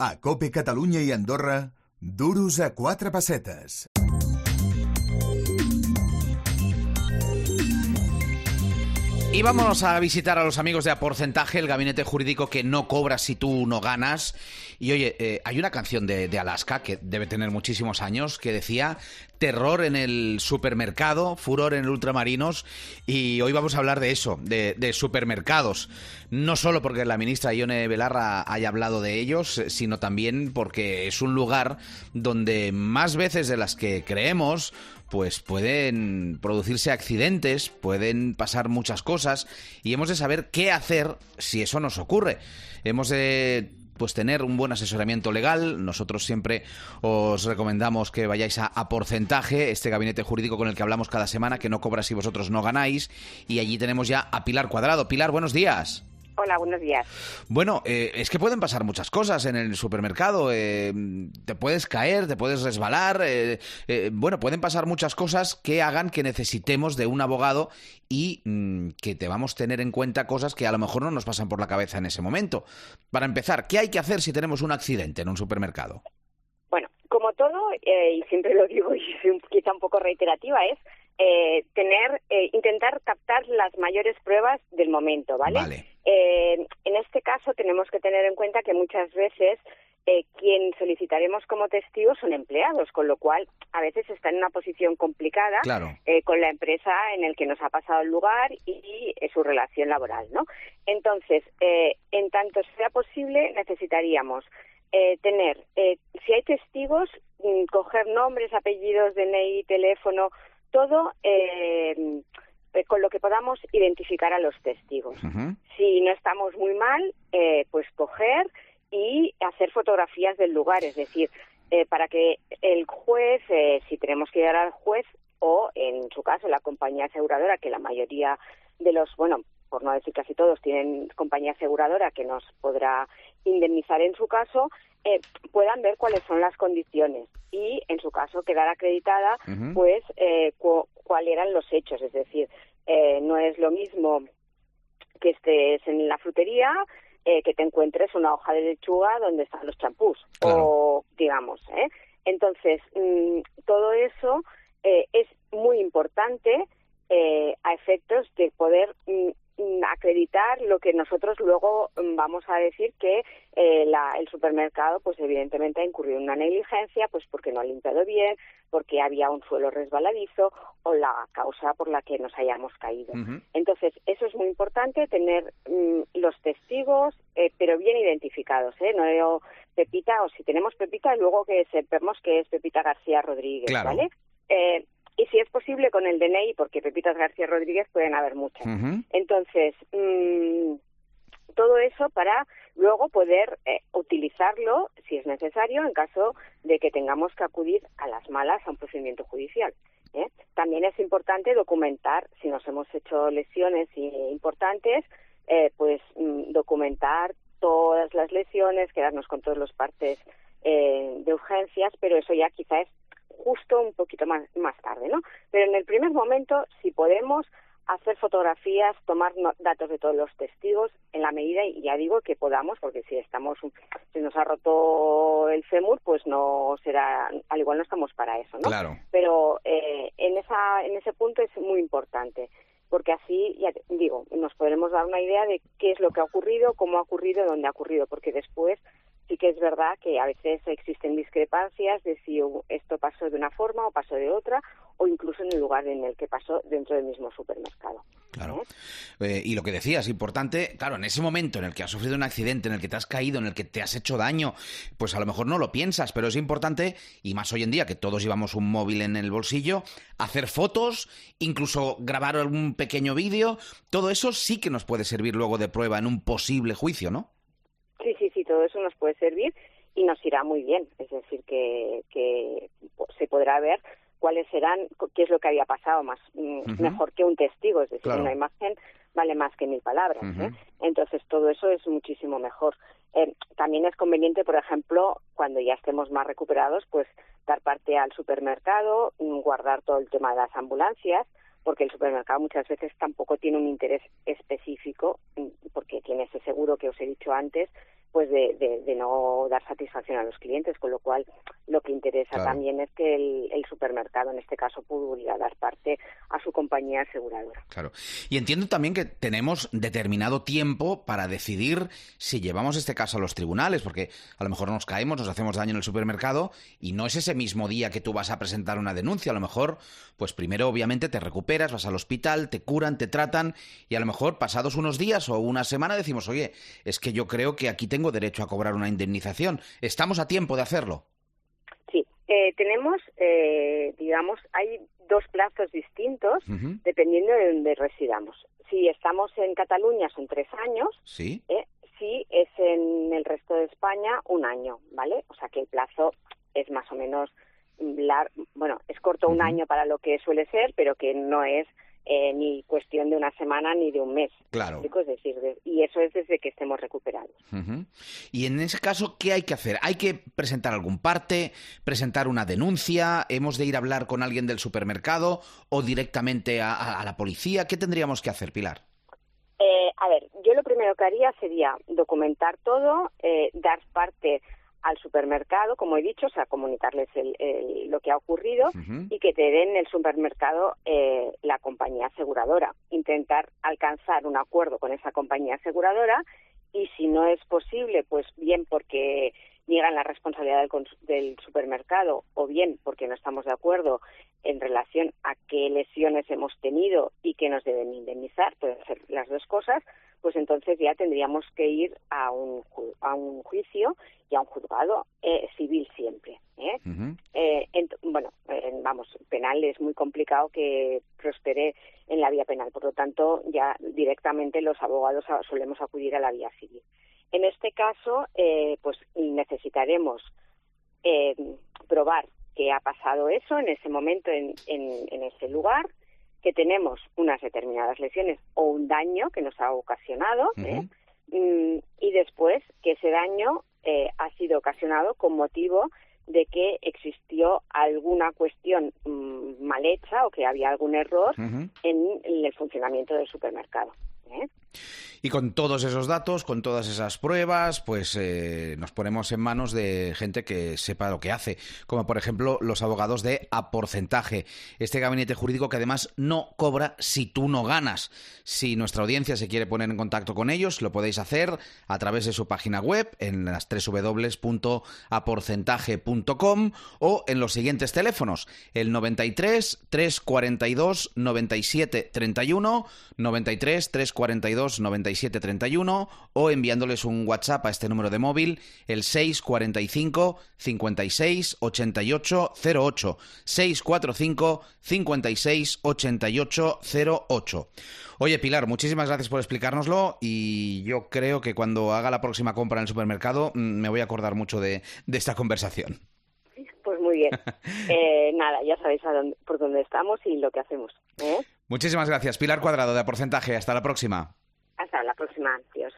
A Cope Catalunya i Andorra, duros a quatre pessetes. Y vámonos a visitar a los amigos de A Porcentaje, el gabinete jurídico que no cobra si tú no ganas. Y oye, eh, hay una canción de, de, Alaska que debe tener muchísimos años que decía terror en el supermercado, furor en el ultramarinos. Y hoy vamos a hablar de eso, de, de supermercados. No solo porque la ministra Ione Belarra haya hablado de ellos, sino también porque es un lugar donde más veces de las que creemos pues pueden producirse accidentes, pueden pasar muchas cosas y hemos de saber qué hacer si eso nos ocurre. Hemos de pues tener un buen asesoramiento legal. Nosotros siempre os recomendamos que vayáis a, a, porcentaje, este gabinete jurídico con el que hablamos cada semana, que no cobra si vosotros no ganáis. Y allí tenemos ya a Pilar Cuadrado. Pilar, buenos días. Hola, buenos días. Bueno, eh, es que pueden pasar muchas cosas en el supermercado. Eh, te puedes caer, te puedes resbalar. Eh, bueno, pueden pasar muchas cosas que hagan que necesitemos de un abogado y mmm, que te vamos a tener en cuenta cosas que a lo mejor no nos pasan por la cabeza en ese momento. Para empezar, ¿qué hay que hacer si tenemos un accidente en un supermercado? Bueno, como todo, y siempre lo digo y soy quizá un poco reiterativa, es eh, tener, eh, intentar captar las mayores pruebas del momento, ¿vale? vale. Eh, en este caso tenemos que tener en cuenta que muchas veces eh, quien solicitaremos como testigos son empleados, con lo cual a veces está en una posición complicada claro. eh, con la empresa en el que nos ha pasado el lugar y, y su relación laboral, ¿no? Entonces, eh, en tanto sea posible, necesitaríamos eh, tener, eh, si hay testigos, mm, coger nombres, apellidos, DNI, teléfono, todo eh, con lo que podamos identificar a los testigos. Uh -huh. Si no estamos muy mal, eh, pues coger y hacer fotografías del lugar, es decir, eh, para que el juez, eh, si tenemos que llegar al juez o en su caso la compañía aseguradora, que la mayoría de los, bueno, por no decir casi todos, tienen compañía aseguradora que nos podrá indemnizar en su caso, eh, puedan ver cuáles son las condiciones y, en su caso, quedar acreditada, Uh -huh. pues, eh, cu cuáles eran los hechos. Es decir, eh, no es lo mismo que estés en la frutería eh, que te encuentres una hoja de lechuga donde están los champús, Claro. o digamos, ¿eh? Entonces, mm, todo eso eh, es muy importante eh, a efectos de poder mm, acreditar lo que nosotros luego mm, vamos a decir que eh, la, el supermercado pues evidentemente ha incurrido en una negligencia pues porque no ha limpiado bien porque había un suelo resbaladizo o la causa por la que nos hayamos caído Uh -huh. entonces eso es muy importante tener mm, los testigos eh, pero bien identificados eh no Pepita o si tenemos Pepita luego que sepamos que es Pepita García Rodríguez Claro. vale eh, y si es posible con el DNI, porque Pepitas García Rodríguez pueden haber muchas. Uh -huh. Entonces, mmm, todo eso para luego poder eh, utilizarlo, si es necesario, en caso de que tengamos que acudir a las malas a un procedimiento judicial. ¿eh? También es importante documentar, si nos hemos hecho lesiones importantes, eh, pues mmm, documentar todas las lesiones, quedarnos con todos los partes eh, de urgencias, pero eso ya quizás es justo un poquito más, más tarde, ¿no? Pero en el primer momento, si podemos hacer fotografías, tomar datos de todos los testigos en la medida, y ya digo que podamos, porque si estamos, si nos ha roto el fémur, pues no será, al igual no estamos para eso, ¿no? Claro. Pero eh, en esa, en ese punto es muy importante porque así, ya te, digo, nos podremos dar una idea de qué es lo que ha ocurrido, cómo ha ocurrido, dónde ha ocurrido, porque después sí que es verdad que a veces existen discrepancias de si esto pasó de una forma o pasó de otra, o incluso en el lugar en el que pasó dentro del mismo supermercado. Claro. ¿Eh? Eh, y lo que decías, importante, claro, en ese momento en el que has sufrido un accidente, en el que te has caído, en el que te has hecho daño, pues a lo mejor no lo piensas, pero es importante, y más hoy en día que todos llevamos un móvil en el bolsillo, hacer fotos, incluso grabar algún pequeño vídeo, todo eso sí que nos puede servir luego de prueba en un posible juicio, ¿no? Todo eso nos puede servir y nos irá muy bien. Es decir, que, que se podrá ver cuáles serán, qué es lo que había pasado más uh -huh. mejor que un testigo. Es decir, claro. una imagen vale más que mil palabras. Uh -huh. ¿eh? Entonces, todo eso es muchísimo mejor. Eh, también es conveniente, por ejemplo, cuando ya estemos más recuperados, pues dar parte al supermercado, guardar todo el tema de las ambulancias, porque el supermercado muchas veces tampoco tiene un interés específico, porque tiene ese seguro que os he dicho antes, pues de, de, no dar satisfacción a los clientes, con lo cual lo que interesa también es que el, el, supermercado, en este caso, pudiera dar parte a su compañía aseguradora. Claro. Y entiendo también que tenemos determinado tiempo para decidir si llevamos este caso a los tribunales, porque a lo mejor nos caemos, nos hacemos daño en el supermercado y no es ese mismo día que tú vas a presentar una denuncia. A lo mejor, pues primero, obviamente, te recuperas, vas al hospital, te curan, te tratan y a lo mejor pasados unos días o una semana decimos, oye, es que yo creo que aquí tengo derecho a cobrar una indemnización. ¿Estamos a tiempo de hacerlo? Sí, eh, tenemos, eh, digamos, hay dos plazos distintos dependiendo de donde residamos. Si estamos en Cataluña son tres años. Sí. Eh, si es en el resto de España un año, ¿vale? O sea que el plazo es más o menos, bueno, es corto un año para lo que suele ser, pero que no es eh, ni cuestión de una semana ni de un mes. Claro. Es decir, y eso es desde que estemos recuperados. Y en ese caso, ¿qué hay que hacer? ¿Hay que presentar algún parte, presentar una denuncia? ¿Hemos de ir a hablar con alguien del supermercado o directamente a, la policía? ¿Qué tendríamos que hacer, Pilar? Eh, a ver, yo lo primero que haría sería documentar todo, eh, dar parte al supermercado, como he dicho, o sea, comunicarles lo que ha ocurrido y que te den el supermercado eh, la compañía aseguradora. Intentar alcanzar un acuerdo con esa compañía aseguradora y si no es posible, pues bien porque niegan la responsabilidad del, supermercado o bien porque no estamos de acuerdo en relación a qué lesiones hemos tenido y que nos deben indemnizar, pueden ser las dos cosas, pues entonces ya tendríamos que ir a un, a un juicio y a un juzgado eh, civil siempre. ¿eh? eh bueno, vamos, penal es muy complicado que prospere en la vía penal, por lo tanto ya directamente los abogados solemos acudir a la vía civil. En este caso, eh, pues necesitaremos eh, probar que ha pasado eso en ese momento, en, en, ese lugar, que tenemos unas determinadas lesiones o un daño que nos ha ocasionado, ¿eh? mm, y después que ese daño ha sido ocasionado con motivo de que existió alguna cuestión mm, mal hecha o que había algún error en, el funcionamiento del supermercado. Y con todos esos datos, con todas esas pruebas, pues eh, nos ponemos en manos de gente que sepa lo que hace, como por ejemplo los abogados de a porcentaje, este gabinete jurídico que además no cobra si tú no ganas. Si nuestra audiencia se quiere poner en contacto con ellos, lo podéis hacer a través de su página web en las www.aporcentaje.com o en los siguientes teléfonos, el 93 342 97 31, 93 342 97 3731 o enviándoles un WhatsApp a este número de móvil, el 645 56 88 08. 645 56 88 08. Oye, Pilar, muchísimas gracias por explicárnoslo y yo creo que cuando haga la próxima compra en el supermercado mm, me voy a acordar mucho de, esta conversación. Pues muy bien. Eh, nada, ya sabéis por dónde estamos y lo que hacemos. ¿eh? Muchísimas gracias. Pilar Cuadrado, de Porcentaje. Hasta la próxima. Hasta la próxima. Dios.